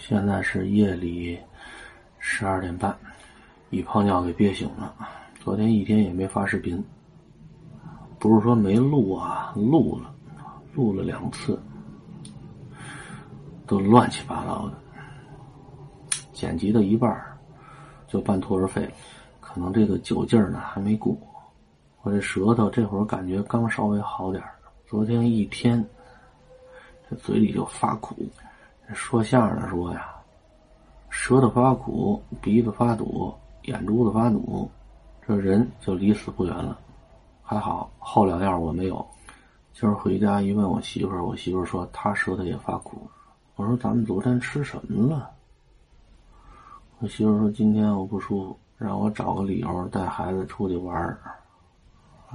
现在是夜里十二点半，一泡尿给憋醒了。昨天一天也没发视频，不是说没录啊，录了，录了两次，都乱七八糟的，剪辑到一半就半途而废了。可能这个酒劲儿呢还没过，我这舌头这会儿感觉刚稍微好点昨天一天，这嘴里就发苦。说相声说呀，舌头发苦，鼻子发堵，眼珠子发堵，这人就离死不远了。还好后两样我没有。今儿回家一问我媳妇儿，我媳妇儿说她舌头也发苦。我说咱们昨天吃什么了？我媳妇儿说今天我不舒服，让我找个理由带孩子出去玩儿。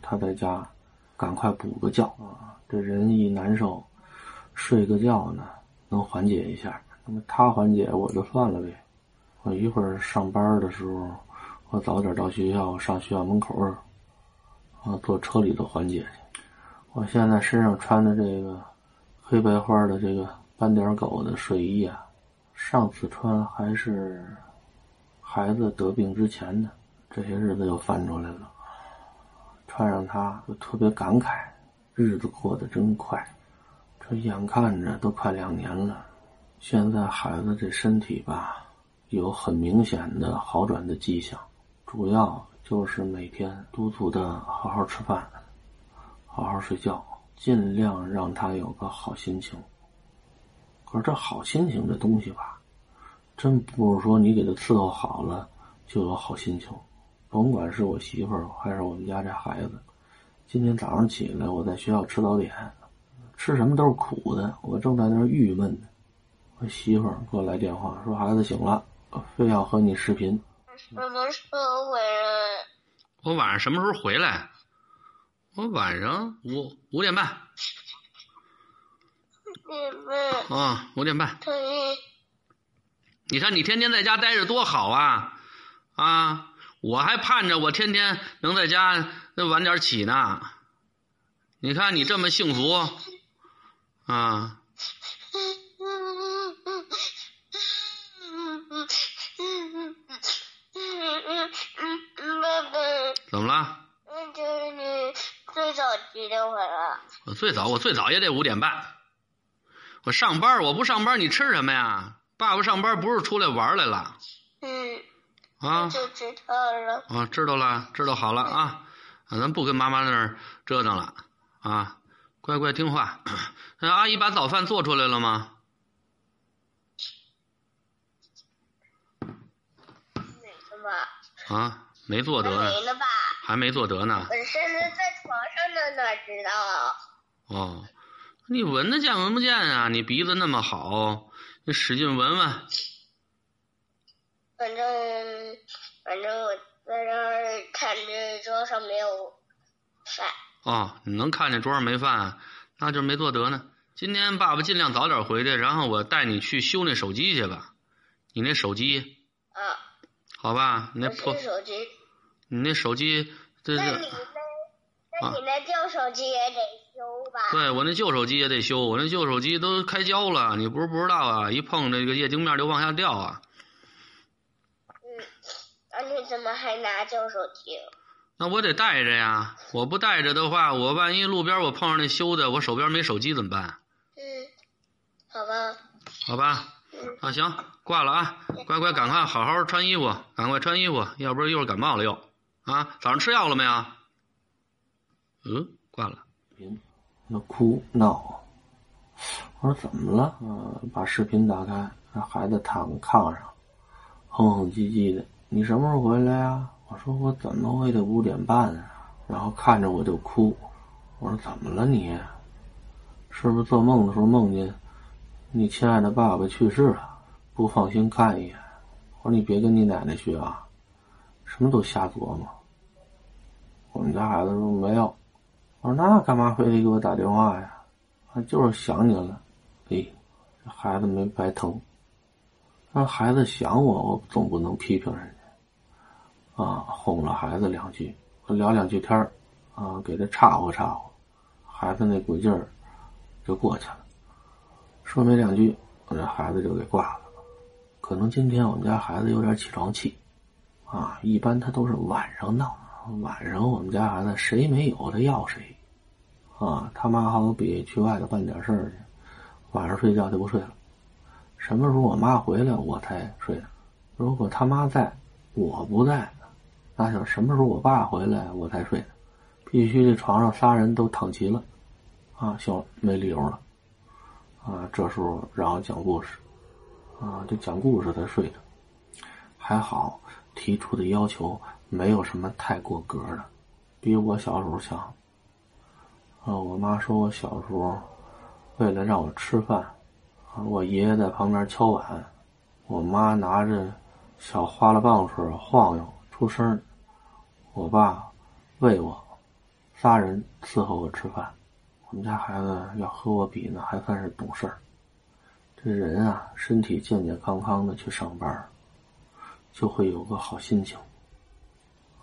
她在家赶快补个觉啊！这人一难受，睡个觉呢。能缓解一下，那么他缓解我就算了呗。我一会儿上班的时候，我早点到学校，上学校门口啊，坐车里头缓解去。我现在身上穿的这个黑白花的这个斑点狗的睡衣啊，上次穿还是孩子得病之前的，这些日子又翻出来了。穿上它就特别感慨，日子过得真快。这眼看着都快两年了，现在孩子这身体吧，有很明显的好转的迹象，主要就是每天督促他好好吃饭，好好睡觉，尽量让他有个好心情。可是这好心情这东西吧，真不是说你给他伺候好了就有好心情。甭管是我媳妇儿还是我们家这孩子，今天早上起来我在学校吃早点。吃什么都是苦的，我正在那儿郁闷呢。我媳妇儿给我来电话，说孩子醒了，非要和你视频。什么时候回来？我晚上什么时候回来？我晚上五五点半。五点半。啊，五点半。可以。你看你天天在家待着多好啊！啊，我还盼着我天天能在家晚点起呢。你看你这么幸福。啊！爸爸，怎么了？就是你最早几点回来？我最早，我最早也得五点半。我上班，我不上班，你吃什么呀？爸爸上班不是出来玩来了？嗯。啊。就知道了。啊，知道了，知道好了啊！咱不跟妈妈那儿折腾了啊。乖乖听话，那阿姨把早饭做出来了吗？没呢吧？啊，没做得呢。没呢吧？还没做得呢。我现在在床上呢，哪知道？哦，你闻得见闻不见啊？你鼻子那么好，你使劲闻闻。反正反正我在这儿看着桌上没有饭。哦，你能看见桌上没饭，那就没做得呢。今天爸爸尽量早点回去，然后我带你去修那手机去吧。你那手机，啊，好吧，你那破手机，你那手机，这这，那你那，那你那旧手机也得修吧？对我那旧手机也得修，我那旧手机都开胶了，你不是不知道啊？一碰这个液晶面就往下掉啊。嗯，那你怎么还拿旧手机？那我得带着呀，我不带着的话，我万一路边我碰上那修的，我手边没手机怎么办？嗯，好吧。好吧。啊，行，挂了啊，乖乖，赶快好好穿衣服，赶快穿衣服，要不然一会儿感冒了又。啊，早上吃药了没有？嗯，挂了。那哭闹，我说怎么了？嗯，把视频打开，让孩子躺炕上，哼哼唧唧的。你什么时候回来呀？我说我怎么我也得五点半啊，然后看着我就哭。我说怎么了你？是不是做梦的时候梦见你亲爱的爸爸去世了？不放心看一眼。我说你别跟你奶奶学啊，什么都瞎琢磨。我们家孩子说没有。我说那干嘛非得给我打电话呀？啊，就是想你了。哎，这孩子没白疼。让孩子想我，我总不能批评人家。啊，哄了孩子两句，聊两句天，啊，给他岔和岔和，孩子那股劲儿就过去了。说没两句，我这孩子就给挂了。可能今天我们家孩子有点起床气，啊，一般他都是晚上闹，晚上我们家孩子谁没有他要谁，啊，他妈好比去外头办点事儿去，晚上睡觉就不睡了，什么时候我妈回来我才睡，如果他妈在，我不在，那就什么时候我爸回来我才睡，必须这床上仨人都躺齐了，啊，行，没理由了。啊，这时候让我讲故事，啊，就讲故事才睡的，还好提出的要求没有什么太过格的，比我小时候强。啊，我妈说我小时候为了让我吃饭，啊，我爷爷在旁边敲碗，我妈拿着小花了棒槌晃悠出声，我爸喂我，仨人伺候我吃饭。我们家孩子要和我比呢，还算是懂事儿。这人啊，身体健健康康的去上班，就会有个好心情。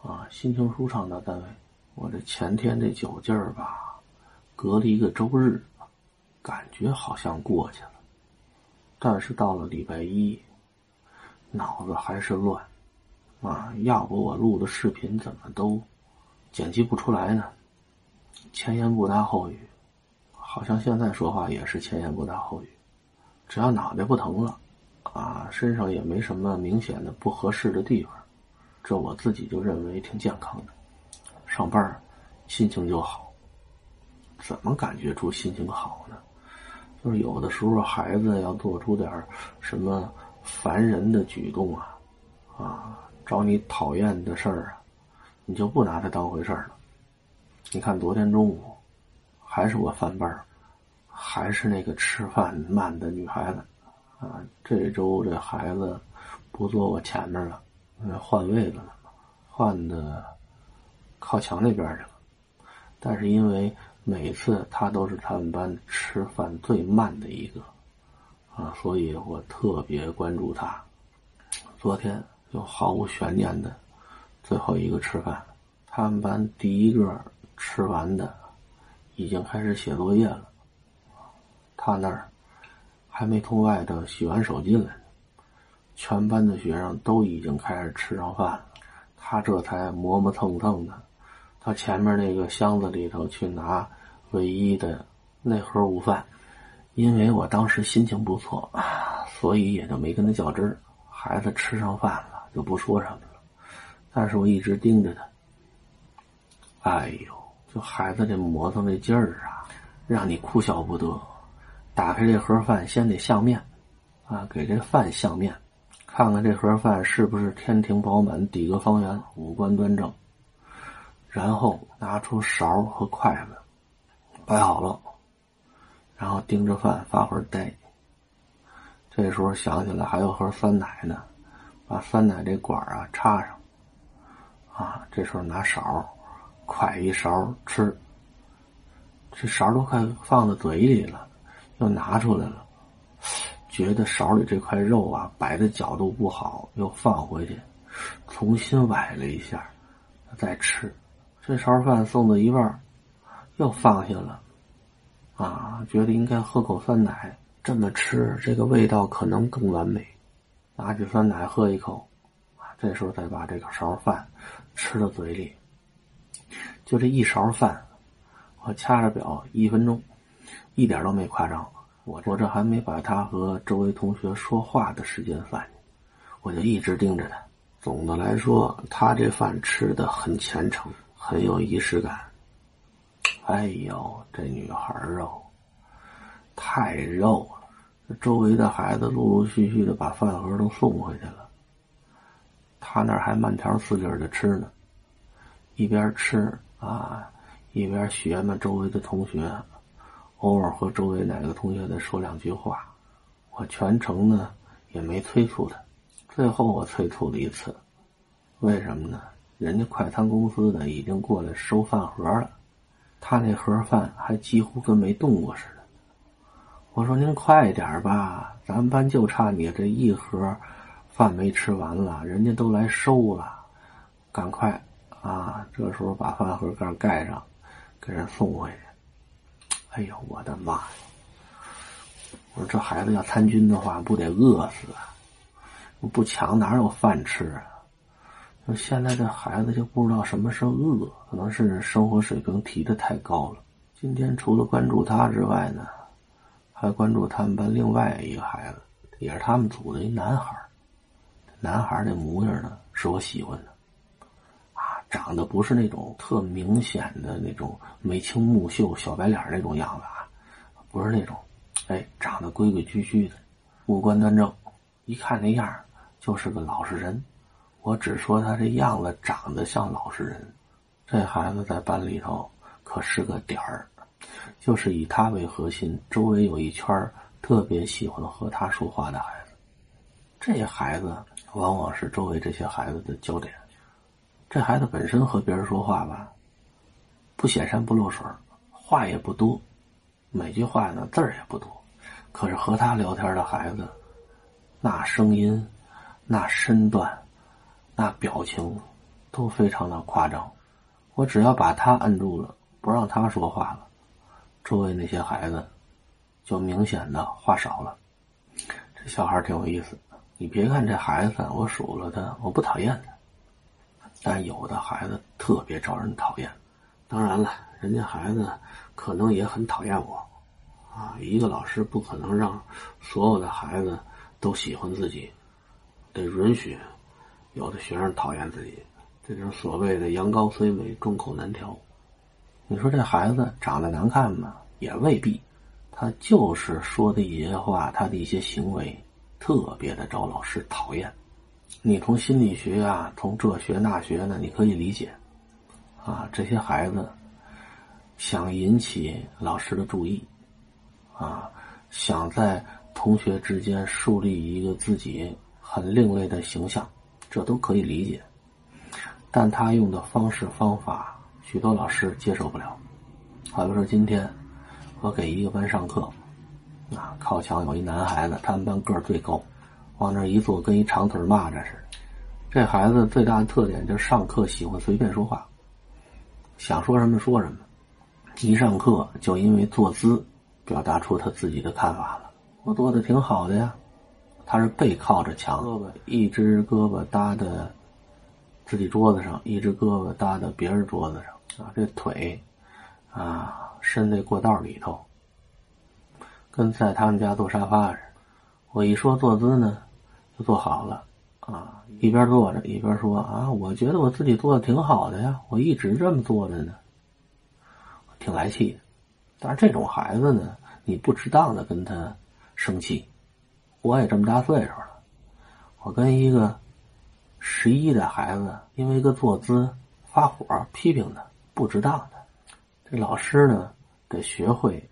啊，心情舒畅到单位。我这前天这酒劲儿吧，隔了一个周日，感觉好像过去了。但是到了礼拜一，脑子还是乱。啊，要不我录的视频怎么都剪辑不出来呢？前言不搭后语。好像现在说话也是前言不搭后语，只要脑袋不疼了，啊，身上也没什么明显的不合适的地方，这我自己就认为挺健康的。上班心情就好。怎么感觉出心情好呢？就是有的时候孩子要做出点什么烦人的举动啊，啊，找你讨厌的事儿啊，你就不拿他当回事儿了。你看昨天中午。还是我翻班还是那个吃饭慢的女孩子，啊，这周这孩子不坐我前面了，换位子了，换的靠墙那边去了。但是因为每次他都是他们班吃饭最慢的一个，啊，所以我特别关注他。昨天就毫无悬念的最后一个吃饭，他们班第一个吃完的。已经开始写作业了，他那儿还没从外头洗完手进来，全班的学生都已经开始吃上饭了，他这才磨磨蹭蹭的到前面那个箱子里头去拿唯一的那盒午饭。因为我当时心情不错，所以也就没跟他较真。孩子吃上饭了就不说什么了，但是我一直盯着他。哎呦！就孩子这磨蹭这劲儿啊，让你哭笑不得。打开这盒饭，先得相面，啊，给这饭相面，看看这盒饭是不是天庭饱满、底格方圆、五官端正。然后拿出勺和筷子，摆好了，然后盯着饭发会儿呆。这时候想起来还有盒酸奶呢，把酸奶这管啊插上，啊，这时候拿勺。㧟一勺吃，这勺都快放到嘴里了，又拿出来了，觉得勺里这块肉啊摆的角度不好，又放回去，重新崴了一下，再吃。这勺饭送到一半，又放下了，啊，觉得应该喝口酸奶，这么吃这个味道可能更完美。拿起酸奶喝一口，啊，这时候再把这个勺饭吃到嘴里。就这一勺饭，我掐着表一分钟，一点都没夸张。我我这还没把他和周围同学说话的时间算进，我就一直盯着他。总的来说，他这饭吃的很虔诚，很有仪式感。哎呦，这女孩肉太肉了！周围的孩子陆陆续续的把饭盒都送回去了，他那儿还慢条斯理的吃呢，一边吃。啊，一边学嘛，周围的同学，偶尔和周围哪个同学再说两句话，我全程呢也没催促他，最后我催促了一次，为什么呢？人家快餐公司的已经过来收饭盒了，他那盒饭还几乎跟没动过似的。我说您快点吧，咱们班就差你这一盒饭没吃完了，人家都来收了，赶快。啊，这时候把饭盒盖盖上，给人送回去。哎呦，我的妈呀！我说这孩子要参军的话，不得饿死啊！不抢哪有饭吃啊？就现在这孩子就不知道什么是饿，可能是生活水平提的太高了。今天除了关注他之外呢，还关注他们班另外一个孩子，也是他们组的一男孩男孩这模样呢，是我喜欢的。啊，长得不是那种特明显的那种眉清目秀、小白脸那种样子啊，不是那种，哎，长得规规矩矩的，五官端正，一看那样就是个老实人。我只说他这样子长得像老实人。这孩子在班里头可是个点儿。就是以他为核心，周围有一圈特别喜欢和他说话的孩子。这些孩子往往是周围这些孩子的焦点。这孩子本身和别人说话吧，不显山不露水，话也不多，每句话呢字儿也不多。可是和他聊天的孩子，那声音、那身段、那表情，都非常的夸张。我只要把他摁住了，不让他说话了。周围那些孩子，就明显的话少了。这小孩挺有意思。你别看这孩子，我数了他，我不讨厌他。但有的孩子特别招人讨厌。当然了，人家孩子可能也很讨厌我。啊，一个老师不可能让所有的孩子都喜欢自己，得允许有的学生讨厌自己。这就是所谓的“羊羔虽美，众口难调”。你说这孩子长得难看吗？也未必，他就是说的一些话，他的一些行为特别的招老师讨厌。你从心理学啊，从这学那学呢，你可以理解。啊，这些孩子想引起老师的注意，啊，想在同学之间树立一个自己很另类的形象，这都可以理解。但他用的方式方法。许多老师接受不了，好比说今天我给一个班上课，啊，靠墙有一男孩子，他们班个儿最高，往那一坐跟一长腿蚂蚱似的。这孩子最大的特点就是上课喜欢随便说话，想说什么说什么，一上课就因为坐姿表达出他自己的看法了。我坐的挺好的呀，他是背靠着墙，胳膊一只胳膊搭在自己桌子上，一只胳膊搭在别人桌子上。啊，这腿，啊，伸在过道里头，跟在他们家坐沙发似的。我一说坐姿呢，就坐好了。啊，一边坐着一边说：“啊，我觉得我自己做的挺好的呀，我一直这么坐着呢。”挺来气的。但是这种孩子呢，你不值当的跟他生气。我也这么大岁数了，我跟一个十一的孩子因为一个坐姿发火批评他。不值当的，这老师呢得学会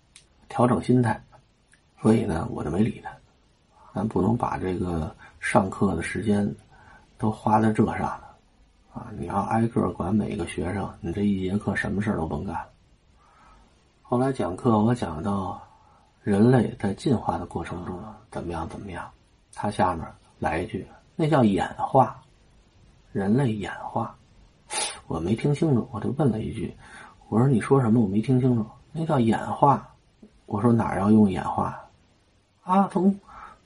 调整心态，所以呢我就没理他。咱不能把这个上课的时间都花在这上了啊！你要挨个管每个学生，你这一节课什么事都甭干。后来讲课我讲到人类在进化的过程中怎么样怎么样，他下面来一句，那叫演化，人类演化。我没听清楚，我就问了一句：“我说你说什么？我没听清楚。那叫演化。”我说哪要用演化？啊，从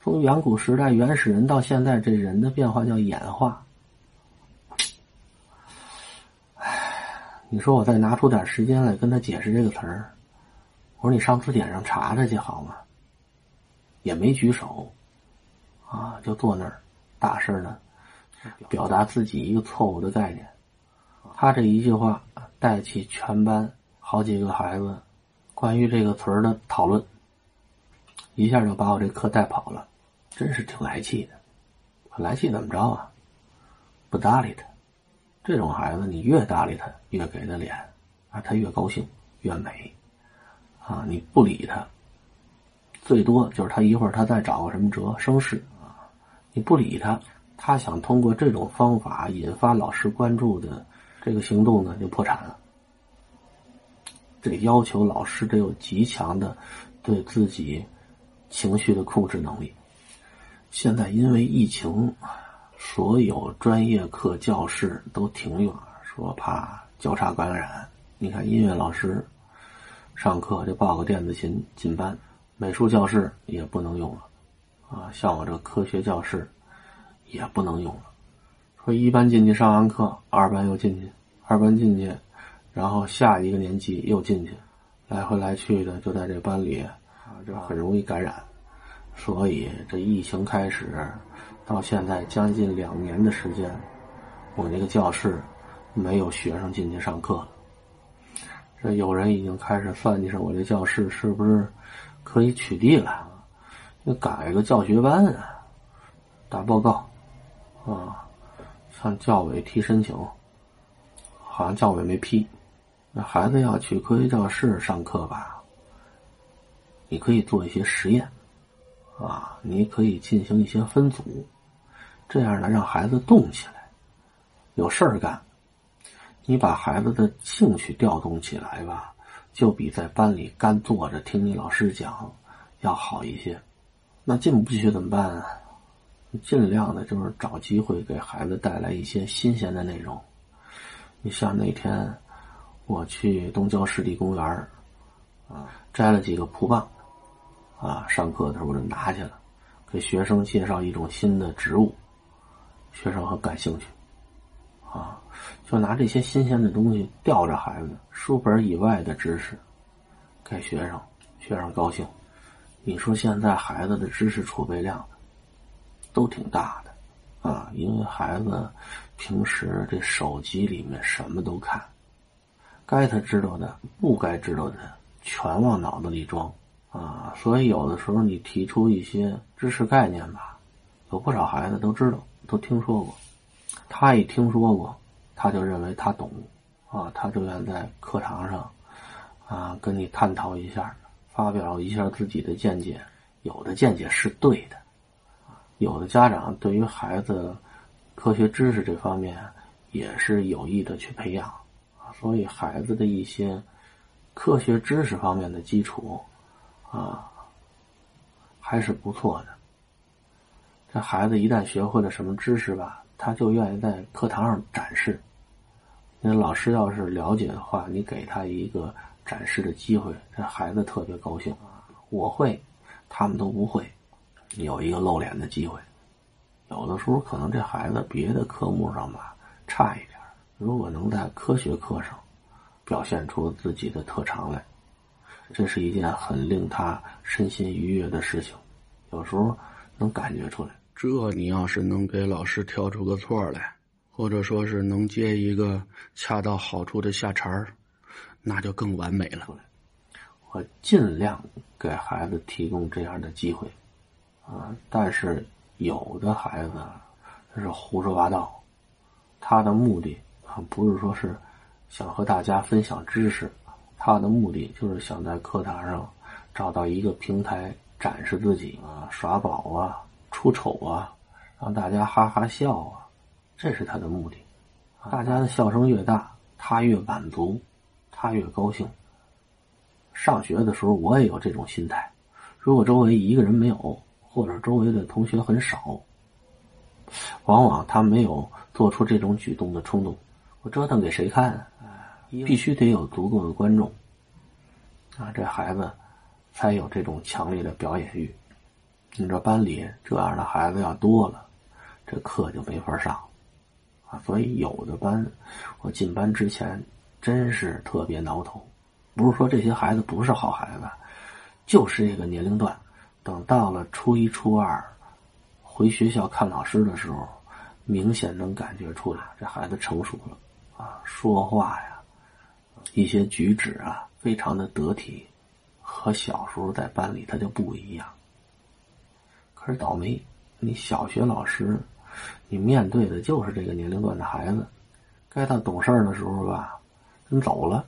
从远古时代原始人到现在，这人的变化叫演化。哎，你说我再拿出点时间来跟他解释这个词儿，我说你上字典上查查去好吗？也没举手，啊，就坐那儿大声的表达自己一个错误的概念。他这一句话带起全班好几个孩子关于这个词儿的讨论，一下就把我这课带跑了，真是挺来气的。来气怎么着啊？不搭理他。这种孩子，你越搭理他，越给他脸啊，他越高兴，越美啊。你不理他，最多就是他一会儿他再找个什么辙生事啊。你不理他，他想通过这种方法引发老师关注的。这个行动呢就破产了，得要求老师得有极强的对自己情绪的控制能力。现在因为疫情，所有专业课教室都停用，说怕交叉感染。你看音乐老师上课就抱个电子琴进班，美术教室也不能用了，啊，像我这科学教室也不能用了。说一班进去上完课，二班又进去，二班进去，然后下一个年级又进去，来回来去的就在这班里啊，这很容易感染。所以这疫情开始到现在将近两年的时间，我那个教室没有学生进去上课了。这有人已经开始算计上我这教室是不是可以取缔了？就改个教学班啊，打报告啊，向教委提申请，好像教委没批。那孩子要去科学教室上课吧，你可以做一些实验啊，你可以进行一些分组，这样呢让孩子动起来，有事儿干。你把孩子的兴趣调动起来吧，就比在班里干坐着听你老师讲要好一些。那进不去怎么办啊？尽量的就是找机会给孩子带来一些新鲜的内容。你像那天我去东郊湿地公园啊，摘了几个蒲棒，啊，上课的时候我就拿去了，给学生介绍一种新的植物，学生很感兴趣。啊，就拿这些新鲜的东西吊着孩子，书本以外的知识给学生，学生高兴。你说现在孩子的知识储备量都挺大的啊，因为孩子平时这手机里面什么都看，该他知道的，不该知道的全往脑子里装啊。所以有的时候你提出一些知识概念吧，有不少孩子都知道，都听说过。他一听说过，他就认为他懂，啊，他就愿在课堂上，啊，跟你探讨一下，发表一下自己的见解。有的见解是对的，有的家长对于孩子科学知识这方面也是有意的去培养，所以孩子的一些科学知识方面的基础，啊，还是不错的。这孩子一旦学会了什么知识吧。他就愿意在课堂上展示。那老师要是了解的话，你给他一个展示的机会，这孩子特别高兴啊！我会，他们都不会，有一个露脸的机会。有的时候可能这孩子别的科目上吧差一点，如果能在科学课上表现出自己的特长来，这是一件很令他身心愉悦的事情。有时候能感觉出来。这你要是能给老师挑出个错来，或者说是能接一个恰到好处的下茬儿，那就更完美了。我尽量给孩子提供这样的机会，啊，但是有的孩子他是胡说八道，他的目的啊不是说是想和大家分享知识，他的目的就是想在课堂上找到一个平台展示自己啊，耍宝啊。出丑啊，让大家哈哈笑啊，这是他的目的。大家的笑声越大，他越满足，他越高兴。上学的时候，我也有这种心态。如果周围一个人没有，或者周围的同学很少，往往他没有做出这种举动的冲动。我折腾给谁看？必须得有足够的观众啊，这孩子才有这种强烈的表演欲。你这班里这样的孩子要多了，这课就没法上，啊，所以有的班，我进班之前真是特别挠头。不是说这些孩子不是好孩子，就是这个年龄段，等到了初一、初二，回学校看老师的时候，明显能感觉出来，这孩子成熟了，啊，说话呀，一些举止啊，非常的得体，和小时候在班里他就不一样。可是倒霉，你小学老师，你面对的就是这个年龄段的孩子，该他懂事的时候吧，人走了。